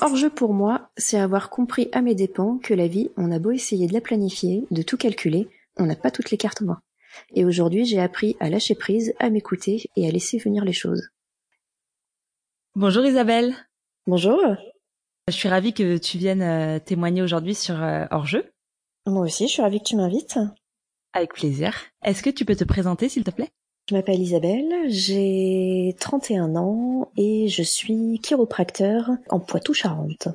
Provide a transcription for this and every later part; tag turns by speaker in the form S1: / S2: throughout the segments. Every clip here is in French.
S1: Hors-jeu pour moi, c'est avoir compris à mes dépens que la vie, on a beau essayer de la planifier, de tout calculer, on n'a pas toutes les cartes en main. Et aujourd'hui, j'ai appris à lâcher prise, à m'écouter et à laisser venir les choses.
S2: Bonjour Isabelle.
S1: Bonjour.
S2: Je suis ravie que tu viennes euh, témoigner aujourd'hui sur euh, Hors-jeu.
S1: Moi aussi, je suis ravie que tu m'invites.
S2: Avec plaisir. Est-ce que tu peux te présenter, s'il te plaît?
S1: Je m'appelle Isabelle, j'ai 31 ans et je suis chiropracteur en Poitou-Charentes.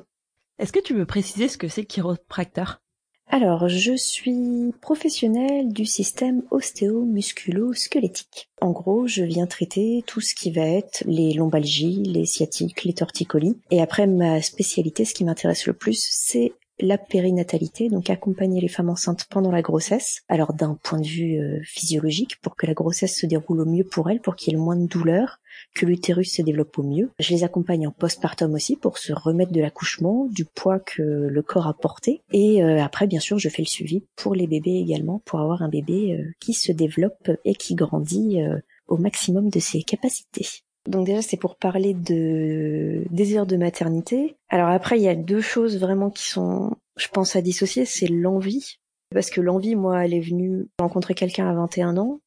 S2: Est-ce que tu veux préciser ce que c'est chiropracteur?
S1: Alors, je suis professionnelle du système ostéo-musculo-squelettique. En gros, je viens traiter tout ce qui va être les lombalgies, les sciatiques, les torticolis. Et après, ma spécialité, ce qui m'intéresse le plus, c'est la périnatalité, donc accompagner les femmes enceintes pendant la grossesse. Alors d'un point de vue euh, physiologique, pour que la grossesse se déroule au mieux pour elles, pour qu'il y ait moins de douleur, que l'utérus se développe au mieux. Je les accompagne en postpartum aussi pour se remettre de l'accouchement, du poids que le corps a porté. Et euh, après, bien sûr, je fais le suivi pour les bébés également, pour avoir un bébé euh, qui se développe et qui grandit au maximum de ses capacités. Donc déjà c'est pour parler de désir de maternité. Alors après il y a deux choses vraiment qui sont, je pense à dissocier, c'est l'envie. Parce que l'envie, moi, elle est venue rencontrer quelqu'un à 21 ans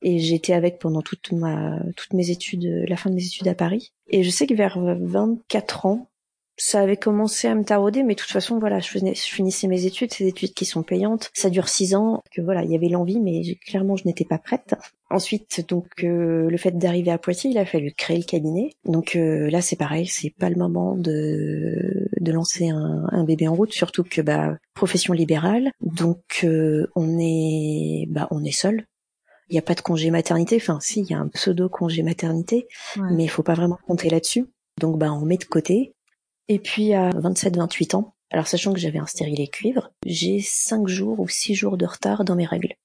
S1: et j'étais avec pendant toute ma toutes mes études, la fin de mes études à Paris. Et je sais que vers 24 ans, ça avait commencé à me tarauder, mais de toute façon, voilà, je, finissais mes études, ces études qui sont payantes. Ça dure six ans, que voilà, il y avait l'envie, mais clairement, je n'étais pas prête. Ensuite, donc, euh, le fait d'arriver à Poitiers, il a fallu créer le cabinet. Donc euh, là, c'est pareil, c'est pas le moment de de lancer un, un, bébé en route, surtout que bah profession libérale, donc euh, on est bah on est seul. Il n'y a pas de congé maternité, enfin si, il y a un pseudo congé maternité, mais il faut pas vraiment compter là-dessus. Donc bah on met de côté. Et puis à 27-28 ans, alors sachant que j'avais un stérilet cuivre, j'ai 5 jours ou 6 jours de retard dans mes règles.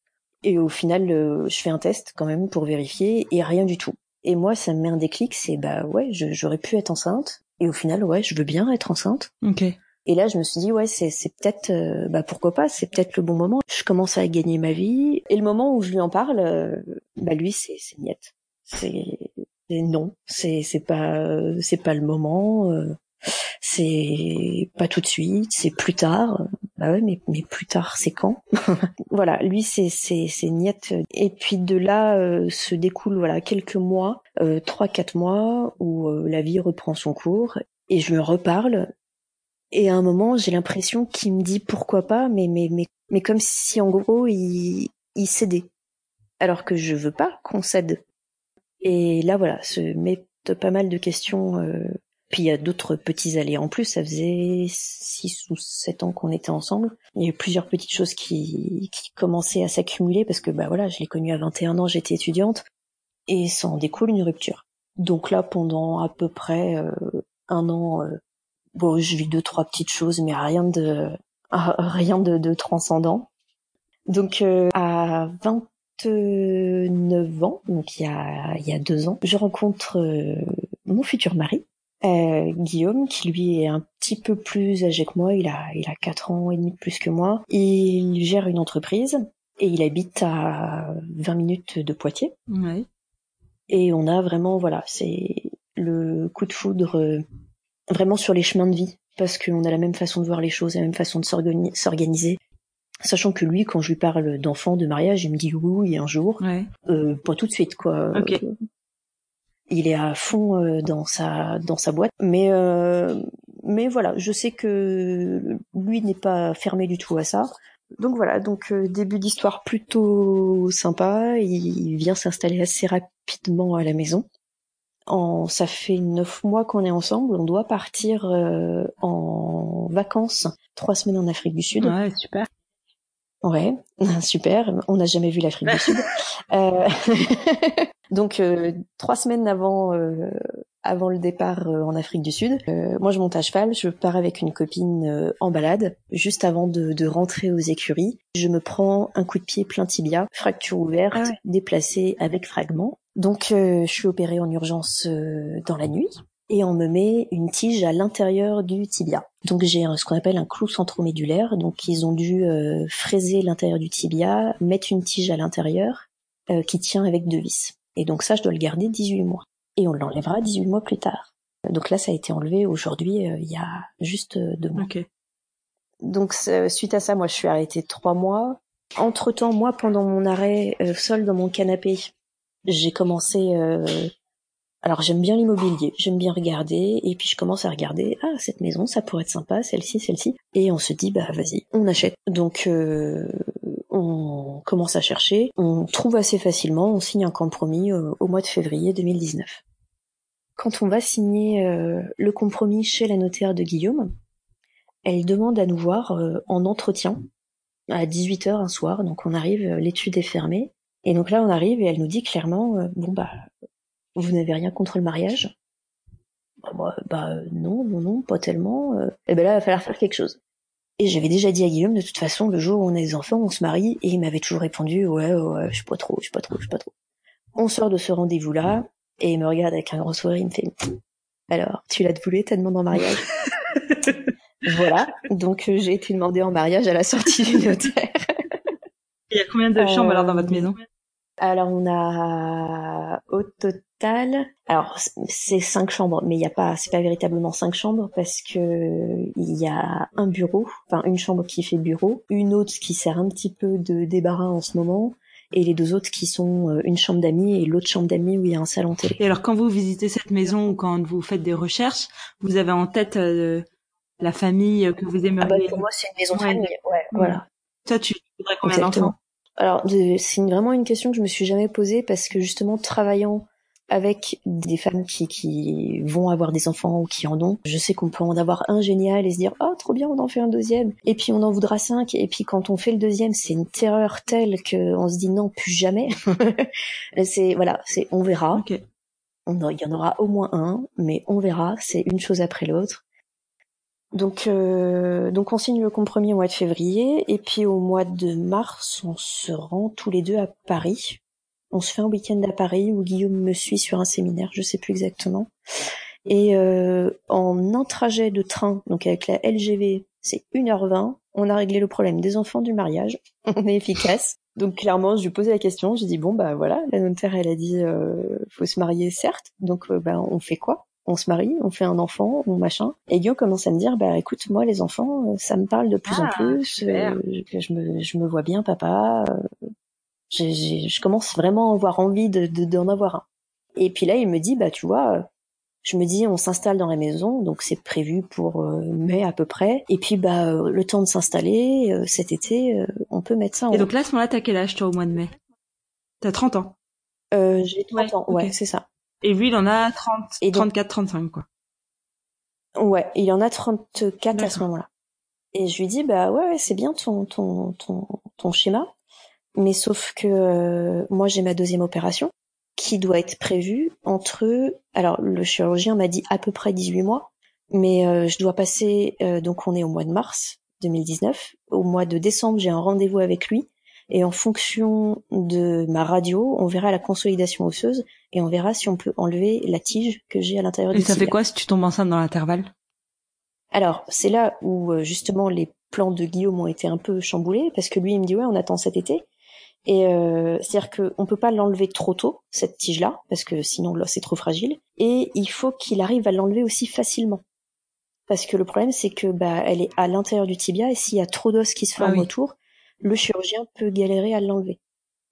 S1: Et au final, euh, je fais un test quand même pour vérifier et rien du tout. Et moi, ça me met un déclic, c'est bah ouais, j'aurais pu être enceinte. Et au final, ouais, je veux bien être enceinte.
S2: Ok.
S1: Et là, je me suis dit, ouais, c'est, c'est peut-être, euh, bah pourquoi pas, c'est peut-être le bon moment. Je commence à gagner ma vie. Et le moment où je lui en parle, euh, bah lui, c'est, c'est niette. C'est, non, c'est, c'est pas, c'est pas le moment c'est pas tout de suite, c'est plus tard. Bah ouais, mais, mais plus tard, c'est quand? Voilà, lui, c'est c'est c'est niette. Et puis de là euh, se découle voilà quelques mois, euh, trois quatre mois où euh, la vie reprend son cours et je me reparle. Et à un moment, j'ai l'impression qu'il me dit pourquoi pas, mais mais mais mais comme si en gros il il cédait, alors que je veux pas qu'on cède. Et là voilà, se met pas mal de questions puis il y a d'autres petits allées en plus. Ça faisait six ou sept ans qu'on était ensemble. Il y a eu plusieurs petites choses qui, qui commençaient à s'accumuler parce que bah voilà, je l'ai connu à 21 ans, j'étais étudiante et ça en découle une rupture. Donc là, pendant à peu près euh, un an, euh, bon, je vis deux trois petites choses, mais rien de rien de, de transcendant. Donc euh, à 29 ans, donc il y a il y a deux ans, je rencontre mon futur mari euh, Guillaume, qui lui est un petit peu plus âgé que moi, il a il a quatre ans et demi de plus que moi. Il gère une entreprise et il habite à 20 minutes de Poitiers.
S2: Ouais.
S1: Et on a vraiment voilà, c'est le coup de foudre euh, vraiment sur les chemins de vie parce qu'on a la même façon de voir les choses, la même façon de s'organiser. Sachant que lui, quand je lui parle d'enfant, de mariage, il me dit oui, un jour,
S2: ouais.
S1: euh, pas tout de suite quoi.
S2: Okay
S1: il est à fond euh, dans sa dans sa boîte. Mais euh, mais voilà je sais que lui n'est pas fermé du tout à ça. Donc voilà donc euh, début d'histoire plutôt sympa. Il vient s'installer assez rapidement à la maison. En ça fait neuf mois qu'on est ensemble. On doit partir en vacances trois semaines en Afrique du Sud.
S2: Ouais super
S1: Ouais, super. On n'a jamais vu l'Afrique du Sud. Euh... Donc euh, trois semaines avant euh, avant le départ euh, en Afrique du Sud, moi je monte à cheval, je pars avec une copine en balade. Juste avant de, de, rentrer aux écuries, je me prends un coup de pied plein tibia, fracture ouverte, ah déplacée avec fragments. Donc je suis opérée en urgence dans la nuit et on me met une tige à l'intérieur du tibia. Donc j'ai ce qu'on appelle un clou centromédulaire. Donc ils ont dû euh, fraiser l'intérieur du tibia, mettre une tige à l'intérieur qui tient avec deux vis. Et donc ça, je dois le garder 18 mois. Et on l'enlèvera 18 mois plus tard. Donc là, ça a été enlevé aujourd'hui, il y a juste deux mois. Donc suite à ça, moi, je suis arrêtée trois mois. Entre temps, moi, pendant mon arrêt, seul dans mon canapé, j'ai commencé alors j'aime bien l'immobilier, j'aime bien regarder, et puis je commence à regarder, ah cette maison, ça pourrait être sympa, celle-ci, celle-ci, et on se dit bah vas-y, on achète. Donc euh, on commence à chercher, on trouve assez facilement, on signe un compromis euh, au mois de février 2019. Quand on va signer euh, le compromis chez la notaire de Guillaume, elle demande à nous voir en entretien à 18h un soir, donc on arrive, l'étude est fermée, et donc là on arrive et elle nous dit clairement, bon bah vous n'avez rien contre le mariage? Bah, bah, non, non, non, pas tellement. Et eh ben là, il va falloir faire quelque chose. Et j'avais déjà dit à Guillaume, de toute façon, le jour où on a des enfants, on se marie, et il m'avait toujours répondu, ouais, ouais, je suis pas trop, je suis pas trop, je suis pas trop. On sort de ce rendez-vous-là, et il me regarde avec un grand sourire, il me fait, alors, tu l'as voulu ta demande en mariage? Voilà, donc euh, j'ai été demandée en mariage à la sortie du notaire.
S2: Il y a combien de chambres alors dans votre maison?
S1: alors on a au total, alors c'est cinq chambres, mais il y a pas, c'est pas véritablement cinq chambres parce que il y a un bureau, enfin une chambre qui fait bureau, une autre qui sert un petit peu de débarras en ce moment, et les deux autres qui sont euh, une chambre d'amis et l'autre chambre d'amis où il y a un salon télé.
S2: Et alors quand vous visitez cette maison ou quand vous faites des recherches, vous avez en tête euh, la famille que vous aimeriez
S1: ah bah Pour moi c'est une maison de famille, ouais, voilà.
S2: Toi tu voudrais combien d'enfants?
S1: Alors, c'est vraiment une question que je me suis jamais posée parce que justement, travaillant avec des femmes qui, qui vont avoir des enfants ou qui en ont, je sais qu'on peut en avoir un génial et se dire oh trop bien on en fait un deuxième et puis on en voudra cinq et puis quand on fait le deuxième c'est une terreur telle que on se dit non plus jamais. c'est voilà c'est on verra. il y en aura au moins un, mais on verra. C'est une chose après l'autre. Donc, euh, donc on signe le compromis au mois de février et puis au mois de mars, on se rend tous les deux à Paris. On se fait un week-end à Paris où Guillaume me suit sur un séminaire, je sais plus exactement. Et euh, en un trajet de train, donc avec la LGV, c'est 1h20, on a réglé le problème des enfants du mariage. on est efficace. Donc clairement, je lui posais la question, j'ai dit bon bah voilà, la notaire elle a dit euh, faut se marier certes, donc euh, bah on fait quoi? On se marie, on fait un enfant, on machin. Et Guillaume commence à me dire, bah écoute, moi les enfants, euh, ça me parle de plus en ah, plus, euh, je, me, je me vois bien papa. Euh, je commence vraiment à avoir envie de d'en avoir un. Et puis là, il me dit, bah tu vois, je me dis, on s'installe dans la maison, donc c'est prévu pour mai à peu près. Et puis bah le temps de s'installer, cet été, on peut mettre ça. En
S2: Et donc là, à ce moment-là, t'as quel âge toi au mois de mai? T'as 30 ans.
S1: Euh, j'ai 30 ans, ouais, c'est ça.
S2: Et lui, il en a 30, 34, 35, quoi.
S1: Ouais, il en a 34 à ce moment-là. Et je lui dis, bah ouais, c'est bien ton, ton, ton, ton schéma. Mais sauf que euh, moi, j'ai ma deuxième opération qui doit être prévue entre... Alors, le chirurgien m'a dit à peu près 18 mois. Mais euh, je dois passer... Euh, donc, on est au mois de mars 2019. Au mois de décembre, j'ai un rendez-vous avec lui et en fonction de ma radio, on verra la consolidation osseuse et on verra si on peut enlever la tige que j'ai à l'intérieur du
S2: Et ça fait quoi si tu tombes enceinte dans l'intervalle?
S1: Alors, c'est là où euh, justement les plans de Guillaume ont été un peu chamboulés parce que lui il me dit ouais, on attend cet été. Et euh, c'est-à-dire qu'on peut pas l'enlever trop tôt cette tige-là parce que sinon l'os est trop fragile. Et il faut qu'il arrive à l'enlever aussi facilement parce que le problème c'est que bah elle est à l'intérieur du tibia et s'il y a trop d'os qui se ah forment autour, le chirurgien peut galérer à l'enlever.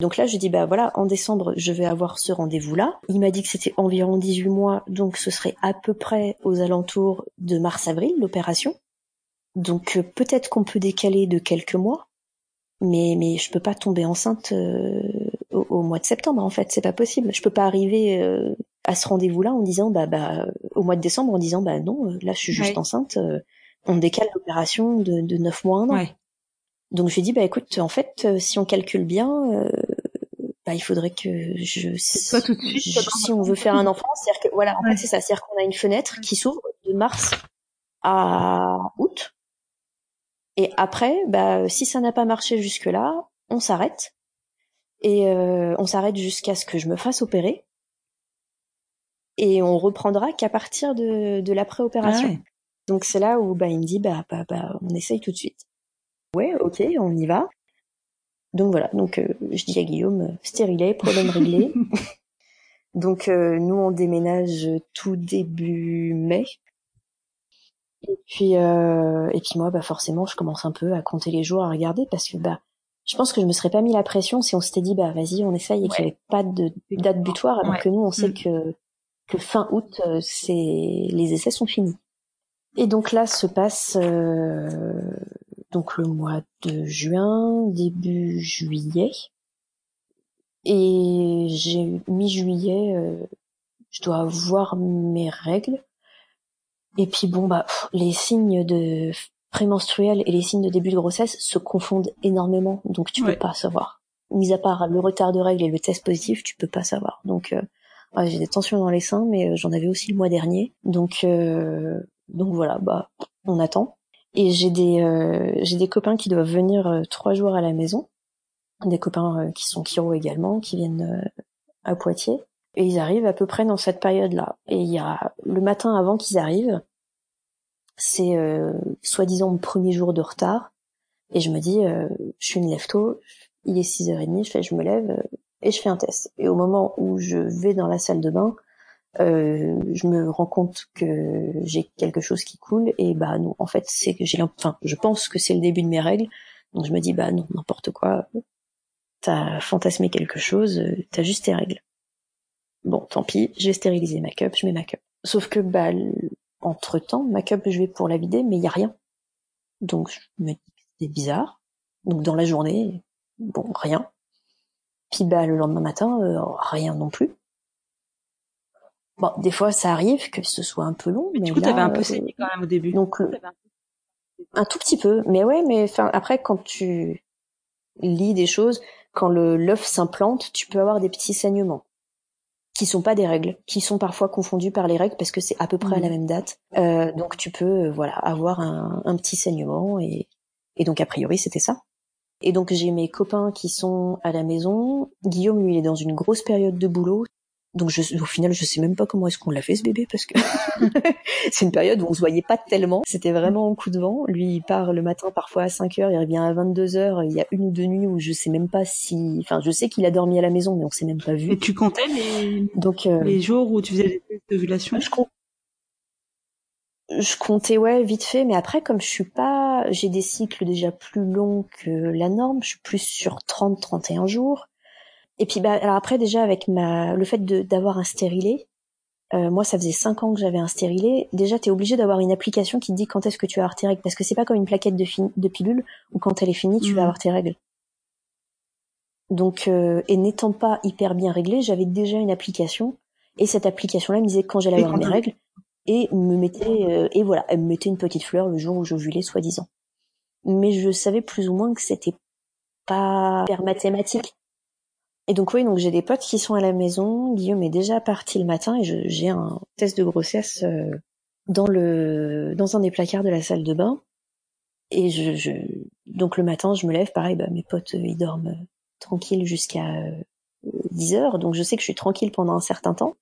S1: Donc là, je dis, bah voilà, en décembre, je vais avoir ce rendez-vous-là. Il m'a dit que c'était environ 18 mois, donc ce serait à peu près aux alentours de mars-avril, l'opération. Donc euh, peut-être qu'on peut décaler de quelques mois, mais, mais je peux pas tomber enceinte euh, au, mois de septembre, en fait, c'est pas possible. Je peux pas arriver euh, à ce rendez-vous-là en disant, bah, bah, au mois de décembre, en disant, bah non, là, je suis juste enceinte, on décale l'opération de, de 9 mois, un an. Donc je lui dit bah écoute, en fait, euh, si on calcule bien, euh, bah il faudrait que je
S2: si, tout de suite,
S1: si on veut faire un enfant, c'est-à-dire que voilà, en fait c'est ça, c'est-à-dire qu'on a une fenêtre qui s'ouvre de mars à août. Et après, bah si ça n'a pas marché jusque là, on s'arrête et euh, on s'arrête jusqu'à ce que je me fasse opérer et on reprendra qu'à partir de, de l'après-opération. Ah Donc c'est là où bah il me dit bah, bah bah on essaye tout de suite. Ouais, ok, on y va. donc voilà, donc je dis à Guillaume, stérilé, problème réglé. donc nous on déménage tout début mai. Et puis et puis moi bah forcément je commence un peu à compter les jours à regarder parce que bah je pense que je me serais pas mis la pression si on s'était dit bah vas-y on essaye et qu'il n'y avait pas de date butoir alors que nous on sait mm. que que fin août c'est les essais sont finis. Et donc là se passe euh, donc le mois de juin, début juillet. Et j'ai mi-juillet, euh, je dois avoir mes règles. Et puis bon bah les signes de prémenstruels et les signes de début de grossesse se confondent énormément, donc tu peux pas savoir. Mis à part le retard de règles et le test positif, tu peux pas savoir. Donc euh, j'ai des tensions dans les seins, mais euh, j'en avais aussi le mois dernier. Donc donc voilà, bah on attend. Et j'ai des euh, j'ai des copains qui doivent venir euh, trois jours à la maison, des copains euh, qui sont chiro également, qui viennent à Poitiers. Et ils arrivent à peu près dans cette période-là. Et il y a le matin avant qu'ils arrivent, c'est soi-disant mon premier jour de retard. Et je me dis, je suis une lève tôt, il est 6h30, je fais, je me lève et je fais un test. Et au moment où je vais dans la salle de bain, euh, je me rends compte que j'ai quelque chose qui coule et bah non en fait c'est que j'ai enfin je pense que c'est le début de mes règles donc je me dis bah non n'importe quoi t'as fantasmé quelque chose t'as juste tes règles bon tant pis j'ai stérilisé ma cup je mets ma cup sauf que bah entre temps ma cup je vais pour la vider mais il y a rien donc je me dis c'est bizarre donc dans la journée bon rien puis bah le lendemain matin euh, rien non plus Bon, des fois, ça arrive que ce soit un peu long.
S2: Mais, du coup, t'avais un peu euh, saigné quand même au début.
S1: Donc, euh, un tout petit peu. Mais ouais, mais enfin, après, quand tu lis des choses, quand le l'œuf s'implante, tu peux avoir des petits saignements qui sont pas des règles, qui sont parfois confondus par les règles parce que c'est à peu près à la mmh. même date. Euh, donc tu peux, euh, voilà, avoir un, un petit saignement et, et donc a priori c'était ça. Et donc j'ai mes copains qui sont à la maison. Guillaume lui il est dans une grosse période de boulot. Donc je, au final, je sais même pas comment est-ce qu'on l'a fait ce bébé parce que c'est une période où on se voyait pas tellement. C'était vraiment un coup de vent. Lui, il part le matin parfois à 5 heures, il revient à 22 heures. Il y a une ou deux nuits où je sais même pas si, enfin, je sais qu'il a dormi à la maison, mais on s'est même pas vu.
S2: Et tu comptais les, Donc, euh, les jours où tu faisais les tests d'ovulation?
S1: je, je comptais ouais vite fait, mais après comme je suis pas, j'ai des cycles déjà plus longs que la norme. Je suis plus sur 30-31 jours. Et puis bah alors après déjà avec ma le fait d'avoir un stérilet, euh, moi ça faisait cinq ans que j'avais un stérilet. Déjà t'es obligé d'avoir une application qui te dit quand est-ce que tu vas avoir tes règles parce que c'est pas comme une plaquette de, de pilule où quand elle est finie tu vas mmh. avoir tes règles. Donc euh, et n'étant pas hyper bien réglée, j'avais déjà une application et cette application-là me disait quand j'allais avoir mes règles et me mettait euh, et voilà elle me mettait une petite fleur le jour où j'ovulais soi-disant. Mais je savais plus ou moins que c'était pas hyper mathématique et donc oui, donc j'ai des potes qui sont à la maison. Guillaume est déjà parti le matin et j'ai un test de grossesse euh, dans le dans un des placards de la salle de bain. Et je, donc le matin, je me lève, pareil, bah, mes potes euh, ils dorment euh, tranquilles jusqu'à 10 heures, donc je sais que je suis tranquille pendant un certain temps.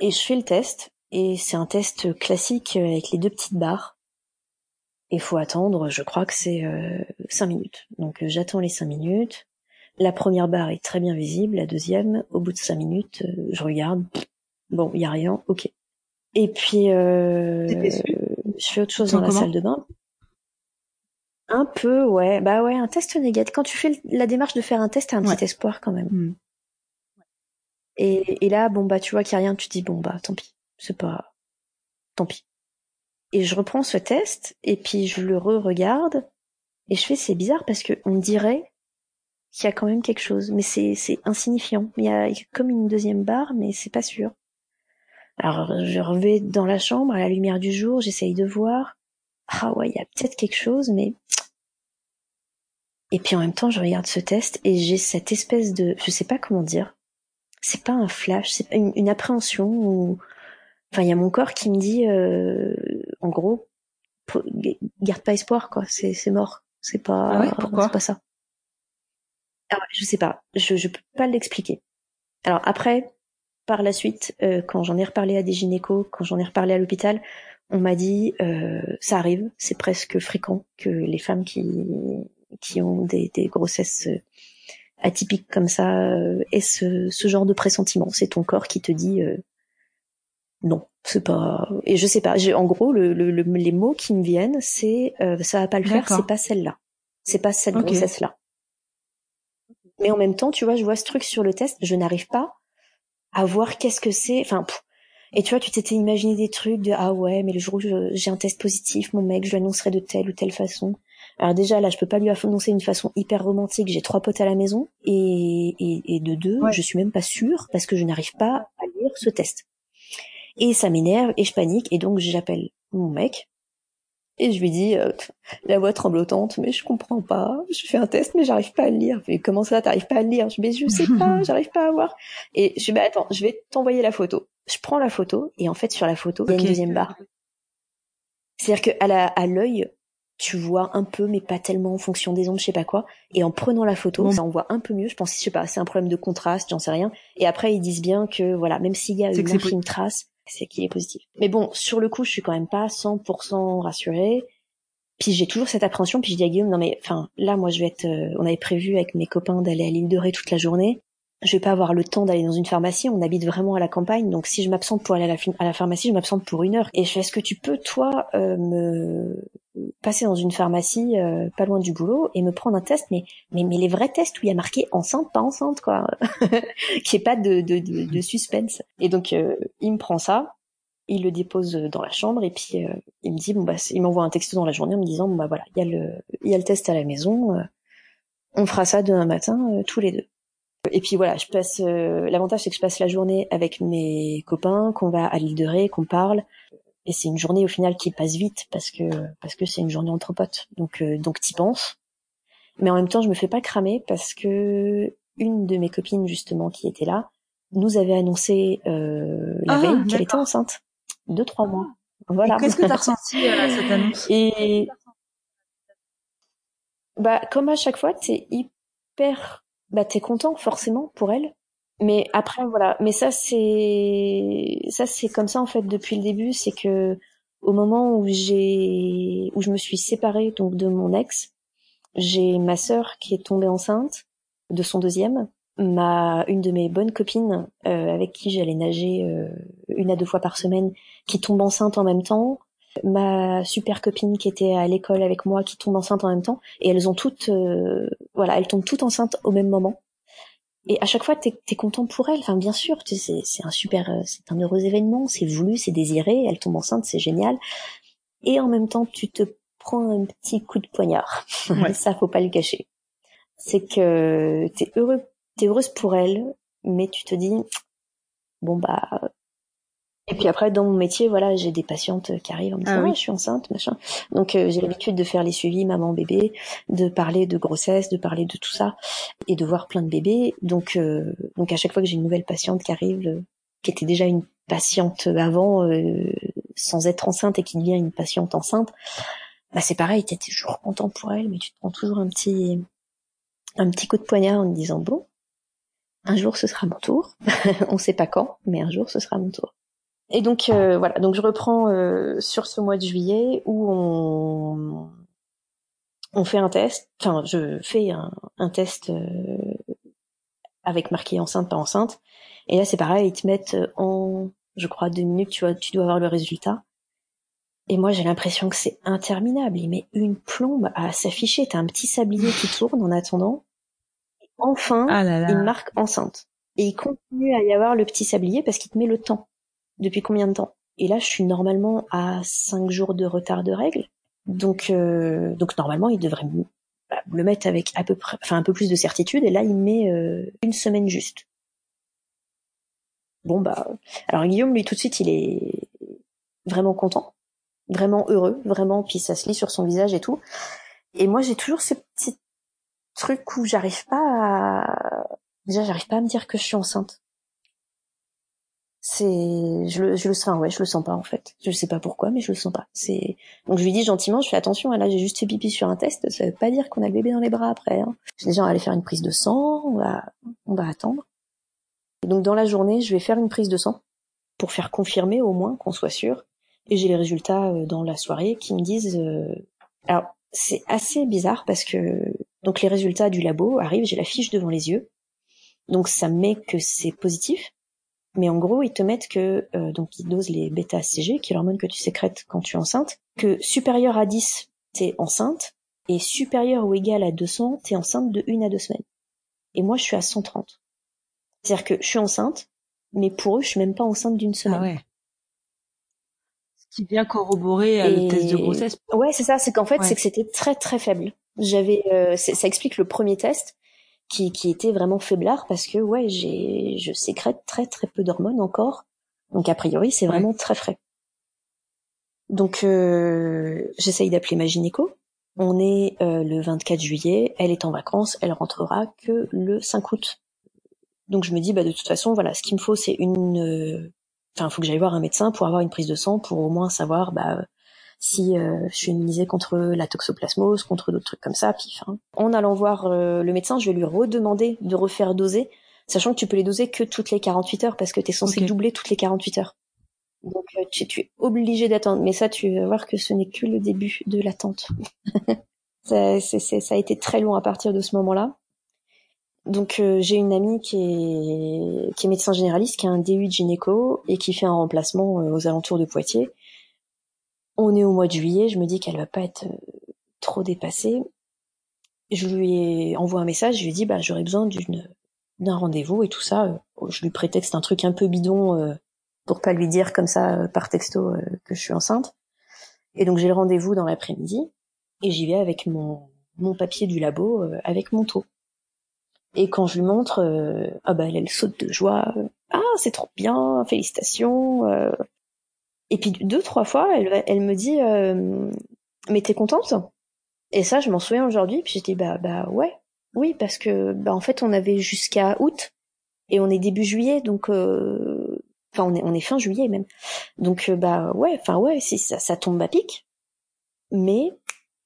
S1: Et je fais le test et c'est un test classique avec les deux petites barres. Et faut attendre, je crois que c'est euh, 5 minutes. Donc j'attends les 5 minutes. La première barre est très bien visible, la deuxième, au bout de cinq minutes, euh, je regarde, bon, il y a rien, ok. Et puis euh, je fais autre chose dans la salle de bain. Un peu, ouais, bah ouais, un test négatif. Quand tu fais la démarche de faire un test, t'as un petit espoir quand même. Hmm. Et, et, là, bon bah tu vois qu'il y a rien, tu dis bon bah tant pis, c'est pas, tant pis. Et je reprends ce test et puis je le re-regarde et je fais c'est bizarre parce que on dirait qu'il y a quand même quelque chose, mais c'est c'est insignifiant. Il y, a, comme une deuxième barre, mais c'est pas sûr. Alors je revais dans la chambre à la lumière du jour, j'essaye de voir. Ah ouais, il y a peut-être quelque chose, mais et puis en même temps, je regarde ce test et j'ai cette espèce de, je sais pas comment dire. C'est pas un flash, c'est une, une appréhension ou, enfin, il y a mon corps qui me dit, euh, en gros, garde pas espoir quoi, c'est c'est mort, c'est pas,
S2: ah pourquoi?
S1: c'est pas ça. Alors, je sais pas, je je peux pas l'expliquer. Alors après, par la suite, euh, quand j'en ai reparlé à des gynécos, quand j'en ai reparlé à l'hôpital, on m'a dit euh, ça arrive, c'est presque fréquent que les femmes qui qui ont des, des grossesses atypiques comme ça aient ce, ce genre de pressentiment. C'est ton corps qui te dit non, c'est pas. Et je sais pas. En gros, le, le, les mots qui me viennent, c'est ça va pas le faire. C'est pas celle-là. C'est pas cette grossesse-là. Mais en même temps, tu vois, je vois ce truc sur le test, je n'arrive pas à voir qu'est-ce que c'est. Enfin, et tu vois, tu t'étais imaginé des trucs de ah ouais, mais le jour où j'ai un test positif, mon mec, je l'annoncerai de telle ou telle façon. Alors déjà là, je peux pas lui annoncer d'une façon hyper romantique. J'ai trois potes à la maison et, et, et de deux, je suis même pas sûre parce que je n'arrive pas à lire ce test. Et ça m'énerve et je panique et donc j'appelle mon mec et je lui dis, euh, la voix tremblotante, mais je comprends pas. Je fais un test, mais j'arrive pas à le lire. Mais comment ça, t'arrives pas à le lire? Je dis, mais je sais pas, j'arrive pas à voir. Et je dis, bah attends, je vais t'envoyer la photo. Je prends la photo, et en fait, sur la photo, il y a une deuxième barre. C'est-à-dire que à la, à l'œil, tu vois un peu, mais pas tellement en fonction des ondes, je sais pas quoi. Et en prenant la photo, ça en voit un peu mieux. Je pense, je sais pas, c'est un problème de contraste, j'en sais rien. Et après, ils disent bien que, voilà, même s'il y a une infime trace, c'est qu'il est positif. Mais bon, sur le coup, je suis quand même pas 100% rassurée. Puis j'ai toujours cette appréhension. Puis je dis à Guillaume, non mais, enfin, là, moi, je vais être. Euh, on avait prévu avec mes copains d'aller à l'île de Ré toute la journée. Je vais pas avoir le temps d'aller dans une pharmacie. On habite vraiment à la campagne, donc si je m'absente pour aller à la, pharmacie, je m'absente pour une heure. Et je fais, est-ce que tu peux, toi, euh, me passer dans une pharmacie euh, pas loin du boulot et me prendre un test, mais mais mais les vrais tests où il y a marqué enceinte, pas enceinte, quoi, qui est pas de, de, de, suspense. Et donc il me prend ça il le dépose dans la chambre et puis euh, il me dit bon bah il m'envoie un texto dans la journée en me disant bon bah voilà il y a le il y a le test à la maison euh, on fera ça demain matin euh, tous les deux et puis voilà je passe l'avantage c'est que je passe la journée avec mes copains qu'on va à l'île de Ré qu'on parle. Et c'est une journée au final qui passe vite parce que parce que c'est une journée entre potes. Donc donc t'y penses. Mais en même temps je me fais pas cramer parce que une de mes copines justement qui était là nous avait annoncé la ah, veille qu'elle était enceinte. Deux trois mois.
S2: Voilà. Qu'est-ce que tu as ressenti à cette annonce?
S1: Et bah comme à chaque fois, t'es hyper, bah t'es content forcément pour elle. Mais après voilà, mais ça c'est ça c'est comme ça en fait depuis le début, c'est que au moment où j'ai où je me suis séparée donc de mon ex, j'ai ma sœur qui est tombée enceinte de son deuxième ma une de mes bonnes copines euh, avec qui j'allais nager euh, une à deux fois par semaine qui tombe enceinte en même temps ma super copine qui était à l'école avec moi qui tombe enceinte en même temps et elles ont toutes euh, voilà elles tombent toutes enceintes au même moment. Et à chaque fois t'es es content pour elles. Enfin bien sûr c'est c'est un super c'est un heureux événement c'est voulu c'est désiré elles tombent enceintes c'est génial. Et en même temps tu te prends un petit coup de poignard. Ça faut pas le cacher. C'est que t'es heureux t'es heureuse pour elle, mais tu te dis bon bah et puis après dans mon métier voilà j'ai des patientes qui arrivent en me disant ah, oui. je suis enceinte machin donc euh, j'ai l'habitude de faire les suivis maman bébé de parler de grossesse de parler de tout ça et de voir plein de bébés donc euh, donc à chaque fois que j'ai une nouvelle patiente qui arrive euh, qui était déjà une patiente avant sans être enceinte et qui devient une patiente enceinte bah c'est pareil t'es toujours content pour elle mais tu te prends toujours un petit un petit coup de poignard en te disant bon un jour ce sera mon tour. on sait pas quand, mais un jour ce sera mon tour. Et donc euh, voilà, donc je reprends euh, sur ce mois de juillet où on on fait un test. Enfin, je fais un, test euh, avec marqué enceinte pas enceinte. Et là c'est pareil, ils te mettent en, je crois, deux minutes. Tu vois, tu dois avoir le résultat. Et moi j'ai l'impression que c'est interminable. Il met une plombe à s'afficher. T'as un petit sablier qui tourne en attendant. Enfin, ah il marque enceinte. Et il continue à y avoir le petit sablier parce qu'il te met le temps. Depuis combien de temps? Et là, je suis normalement à 5 jours de retard de règles. Donc, euh, donc normalement, il devrait bah, le mettre avec à peu près, enfin un peu plus de certitude. Et là, il met euh, une semaine juste. Bon bah, alors Guillaume, lui, tout de suite, il est vraiment content, vraiment heureux, vraiment. Puis ça se lit sur son visage et tout. Et moi, j'ai toujours ce petit truc où j'arrive pas à déjà j'arrive pas à me dire que je suis enceinte c'est je le je le sens ouais je le sens pas en fait je sais pas pourquoi mais je le sens pas c'est donc je lui dis gentiment je fais attention là j'ai juste fait pipi sur un test ça veut pas dire qu'on a le bébé dans les bras après hein. déjà on va aller faire une prise de sang on va on va attendre et donc dans la journée je vais faire une prise de sang pour faire confirmer au moins qu'on soit sûr et j'ai les résultats euh, dans la soirée qui me disent euh, alors c'est assez bizarre parce que Donc les résultats du labo arrivent, j'ai la fiche devant les yeux. Donc ça met que c'est positif. Mais en gros, ils te mettent que, euh, donc ils dosent les bêta-HCG, qui est l'hormone que tu sécrètes quand tu es enceinte, que supérieur à 10, t'es enceinte, et supérieur ou égal à 200, t'es enceinte de une à deux semaines. Et moi, je suis à 130. C'est-à-dire que je suis enceinte, mais pour eux, je suis même pas enceinte d'une semaine.
S2: Ah ouais. Ce qui vient corroborer euh, le test de grossesse.
S1: Ouais, c'est ça. C'est qu'en fait, c'est que c'était très très faible. J'avais, euh, ça explique le premier test qui, qui était vraiment faiblard parce que ouais, j'ai, je sécrète très très peu d'hormones encore. Donc a priori, c'est vraiment très frais. Donc euh, j'essaye d'appeler ma gynéco. On est euh, le 24 juillet, elle est en vacances, elle rentrera que le 5 août. Donc je me dis bah de toute façon voilà, ce qu'il me faut c'est une euh, enfin, faut que j'aille voir un médecin pour avoir une prise de sang pour au moins savoir bah si euh, je suis immunisée contre la toxoplasmose, contre d'autres trucs comme ça. Puis, en allant voir euh, le médecin, je vais lui redemander de refaire doser, sachant que tu peux les doser que toutes les 48 heures parce que tu es censé doubler toutes les 48 heures. Donc euh, tu, tu, es obligé d'attendre. Mais ça, tu vas voir que ce n'est que le début de l'attente. ça, ça a été très long à partir de ce moment-là. Donc j'ai une amie qui est, qui est médecin généraliste, qui a un DU de gynéco et qui fait un remplacement aux alentours de Poitiers on est au mois de juillet, je me dis qu'elle va pas être euh, trop dépassée. Je lui ai envoyé un message, je lui dit bah j'aurais besoin d'une d'un rendez-vous et tout ça. Euh, je lui prétexte un truc un peu bidon euh, pour pas lui dire comme ça par texto que je suis enceinte. Et donc j'ai le rendez-vous dans l'après-midi et j'y vais avec mon mon papier du labo avec mon taux. Et quand je lui montre, ah bah elle, elle saute de joie. ah c'est trop bien, félicitations. Et puis deux, trois fois, elle, elle me dit euh, Mais t'es contente? Et ça, je m'en souviens aujourd'hui. Puis j'étais bah bah ouais, oui, parce que bah en fait on avait jusqu'à août et on est début juillet, donc euh, enfin on est on est fin juillet même. Donc euh, bah ouais, enfin ouais, si ça, ça tombe à pic. Mais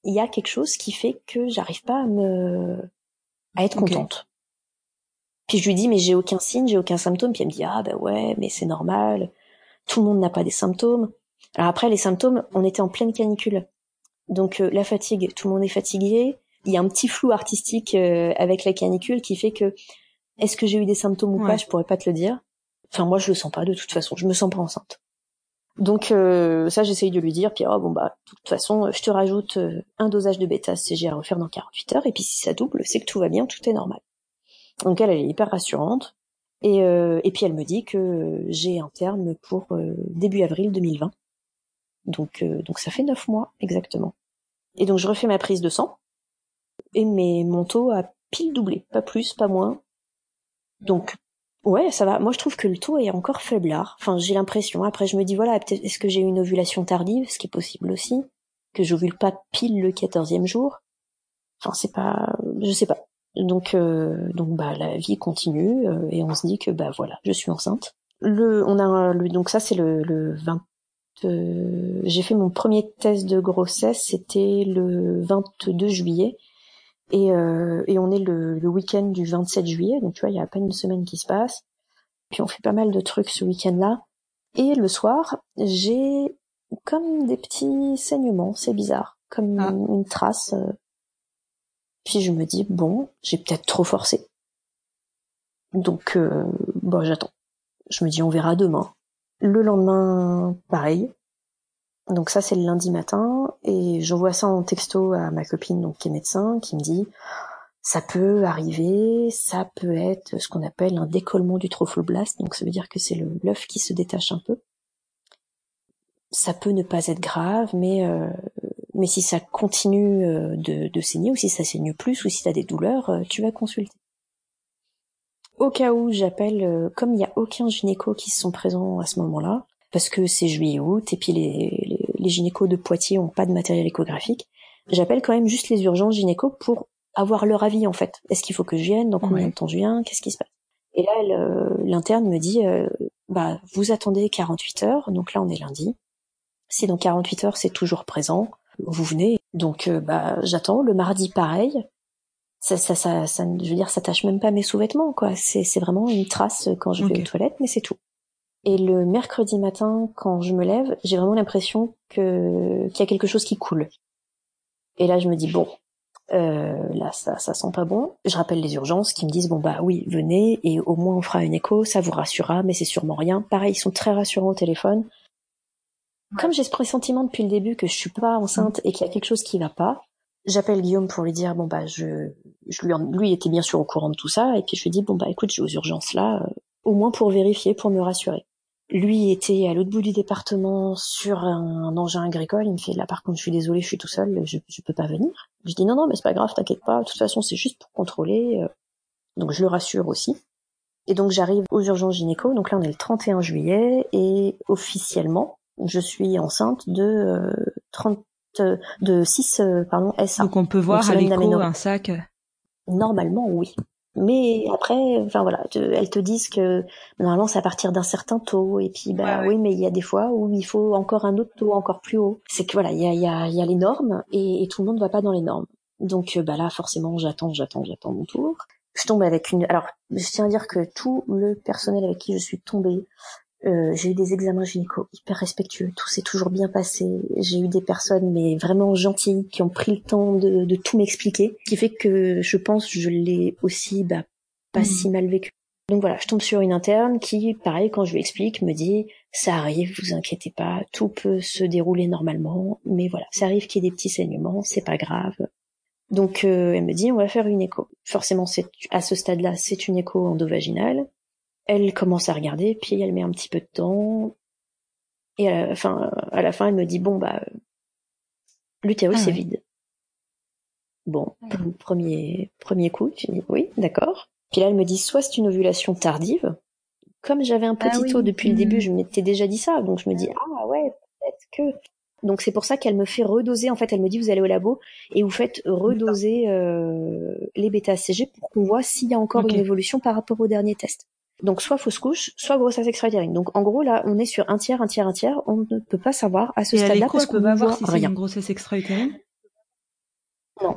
S1: il y a quelque chose qui fait que j'arrive pas à me à être contente. Puis je lui dis mais j'ai aucun signe, j'ai aucun symptôme. Puis elle me dit ah bah ouais, mais c'est normal tout le monde n'a pas des symptômes. Alors après, les symptômes, on était en pleine canicule. Donc euh, la fatigue, tout le monde est fatigué. Il y a un petit flou artistique euh, avec la canicule qui fait que est-ce que j'ai eu des symptômes ou pas, je pourrais pas te le dire. Enfin moi je le sens pas de toute façon, je me sens pas enceinte. Donc euh, ça j'essaye de lui dire puis oh bon bah de toute façon je te rajoute un dosage de bêta CG à refaire dans 48 heures et puis si ça double c'est que tout va bien, tout est normal. Donc elle elle est hyper rassurante. Et, euh, et puis elle me dit que j'ai un terme pour euh, début avril 2020. Donc, euh, donc ça fait neuf mois exactement. Et donc je refais ma prise de sang. Et mes, mon taux a pile doublé, pas plus, pas moins. Donc ouais, ça va. Moi je trouve que le taux est encore faiblard. Enfin j'ai l'impression. Après je me dis voilà, est-ce que j'ai une ovulation tardive, ce qui est possible aussi, que j'ovule pas pile le quatorzième jour? Enfin c'est pas, je sais pas. Donc, euh, donc bah la vie continue euh, et on se dit que bah voilà, je suis enceinte. Le, on a le, donc ça c'est le, le 20. Euh, j'ai fait mon premier test de grossesse, c'était le 22 juillet et, et on est le, le week-end du 27 juillet, donc tu vois il y a à peine une semaine qui se passe. Puis on fait pas mal de trucs ce week-end-là. Et le soir, j'ai comme des petits saignements, c'est bizarre, comme ah. une, trace puis je me dis bon, j'ai peut-être trop forcé. Donc euh, bon, j'attends. Je me dis on verra demain. Le lendemain, pareil. Donc ça c'est le lundi matin et j'envoie ça en texto à ma copine donc qui est médecin qui me dit ça peut arriver, ça peut être ce qu'on appelle un décollement du trophoblaste, donc ça veut dire que c'est le l'œuf qui se détache un peu. Ça peut ne pas être grave, mais euh, mais si ça continue euh, de, saigner, ou si ça saigne plus, ou si tu as des douleurs, euh, tu vas consulter. Au cas où, j'appelle, euh, comme il n'y a aucun gynéco qui sont présents à ce moment-là, parce que c'est juillet-août, et puis les, les, gynécos de Poitiers ont pas de matériel échographique, j'appelle quand même juste les urgences gynéco pour avoir leur avis en fait. Est-ce qu'il faut que je vienne? Dans combien de temps je viens? Qu'est-ce qui se passe? Et là, l'interne me dit, bah vous attendez 48 heures, donc là on est lundi. Si dans 48 heures c'est toujours présent, vous venez. Donc euh, bah j'attends. Le mardi pareil. Ça, ça, ça, ça, je veux dire, ça tâche même pas mes sous-vêtements, quoi. C'est, c'est vraiment une trace quand je vais aux toilettes, mais c'est tout. Et le mercredi matin, quand je me lève, j'ai vraiment l'impression que qu'il y a quelque chose qui coule. Et là, je me dis bon, Euh, là, ça, ça sent pas bon. Je rappelle les urgences qui me disent bon bah oui, venez et au moins on fera une écho, ça vous rassurera, mais c'est sûrement rien. Pareil, ils sont très rassurants au téléphone. Comme j'ai ce pressentiment depuis le début que je suis pas enceinte et qu'il y a quelque chose qui va pas, j'appelle Guillaume pour lui dire bon bah je, lui, lui était bien sûr au courant de tout ça et puis je lui dis bon bah écoute, je vais aux urgences là, euh, au moins pour vérifier, pour me rassurer. Lui était à l'autre bout du département sur un, engin agricole. Il me fait là par contre je suis désolée, je suis tout seul, je, je peux pas venir. Je dis non non mais c'est pas grave, t'inquiète pas. De toute façon c'est juste pour contrôler. Euh. Donc je le rassure aussi. Et donc j'arrive aux urgences gynéco. Donc là on est le 31 juillet et officiellement je suis enceinte de euh, 30 euh, de 6 euh, pardon SA.
S2: Donc on peut voir à l'écho un sac.
S1: Normalement oui. Mais après, enfin voilà, elles te disent que normalement c'est à partir d'un certain taux, et puis bah oui, mais il y a des fois où il faut encore un autre taux encore plus haut. C'est que voilà, il y a, y, a, y a les normes et, tout le monde ne va pas dans les normes. Donc euh, bah là forcément j'attends, j'attends, j'attends mon tour. Je tombe avec une. Alors je tiens à dire que tout le personnel avec qui je suis tombée euh, j'ai eu des examens gynéco hyper respectueux, tout s'est toujours bien passé. J'ai eu des personnes mais vraiment gentilles qui ont pris le temps de, de tout m'expliquer, ce qui fait que je pense je l'ai aussi bah, pas mmh. si mal vécu. Donc voilà, je tombe sur une interne qui, pareil, quand je lui explique, me dit ça arrive, vous inquiétez pas, tout peut se dérouler normalement, mais voilà, ça arrive qu'il y ait des petits saignements, c'est pas grave. Donc euh, elle me dit on va faire une écho. Forcément, c'est à ce stade-là, c'est une écho endovaginale. Elle commence à regarder, puis elle met un petit peu de temps. Et à la fin, à la fin elle me dit bon bah l'utérus ah c'est vide. Bon, premier premier coup, tu dis oui, d'accord. Puis là elle me dit soit c'est une ovulation tardive. Comme j'avais un petit ah taux depuis le début, hmm. je m'étais déjà dit ça, donc je me dis ah ouais peut-être que. Donc c'est pour ça qu'elle me fait redoser. En fait, elle me dit vous allez au labo et vous faites redoser euh, les bêta-CG pour qu'on voit s'il y a encore une évolution par rapport au dernier test. Donc soit fausse couche, soit grossesse extra-utérine. Donc en gros là, on est sur un tiers, un tiers, un tiers. On ne peut pas savoir à ce stade-là parce qu'on ne voit
S2: si
S1: rien.
S2: une grossesse extra-utérine?
S1: Non,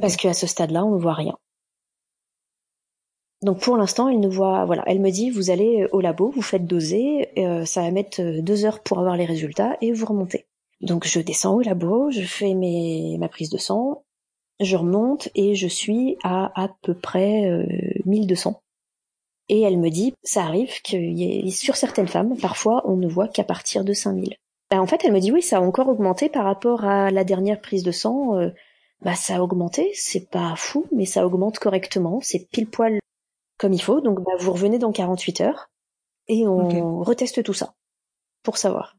S1: parce qu'à ce stade-là, on ne voit rien. Donc pour l'instant, elle ne voit, voilà, elle me dit, vous allez au labo, vous faites doser, euh, ça va mettre deux heures pour avoir les résultats et vous remontez. Donc je descends au labo, je fais mes, ma prise de sang, je remonte et je suis à à peu près euh, 1200 et elle me dit, ça arrive que sur certaines femmes, parfois, on ne voit qu'à partir de 5000. Bah, en fait, elle me dit, oui, ça a encore augmenté par rapport à la dernière prise de sang. Euh, bah, ça a augmenté, c'est pas fou, mais ça augmente correctement, c'est pile poil comme il faut. Donc, bah, vous revenez dans 48 heures et on reteste tout ça pour savoir.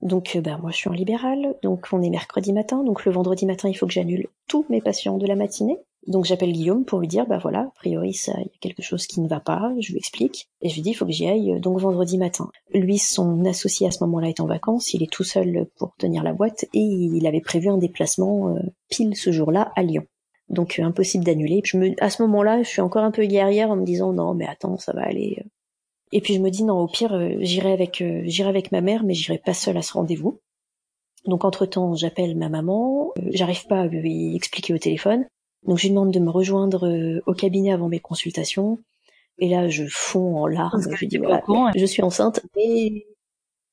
S1: Donc, bah, moi, je suis en libéral, donc on est mercredi matin, donc le vendredi matin, il faut que j'annule tous mes patients de la matinée. Donc j'appelle Guillaume pour lui dire, bah voilà, a priori ça, il y a quelque chose qui ne va pas, je lui explique, et je lui dis, il faut que j'y aille euh, donc vendredi matin. Lui, son associé à ce moment-là est en vacances, il est tout seul pour tenir la boîte, et il avait prévu un déplacement euh, pile ce jour-là à Lyon. Donc euh, impossible d'annuler. Je me, à ce moment-là, je suis encore un peu guerrière en me disant, non mais attends, ça va aller. Et puis je me dis, non, au pire, j'irai avec, j'irai avec ma mère, mais j'irai pas seule à ce rendez-vous. Donc entre-temps, j'appelle ma maman, j'arrive pas à lui expliquer au téléphone. Donc je lui demande de me rejoindre euh, au cabinet avant mes consultations. Et là, je fonds en larmes. Je dis voilà, je suis enceinte, mais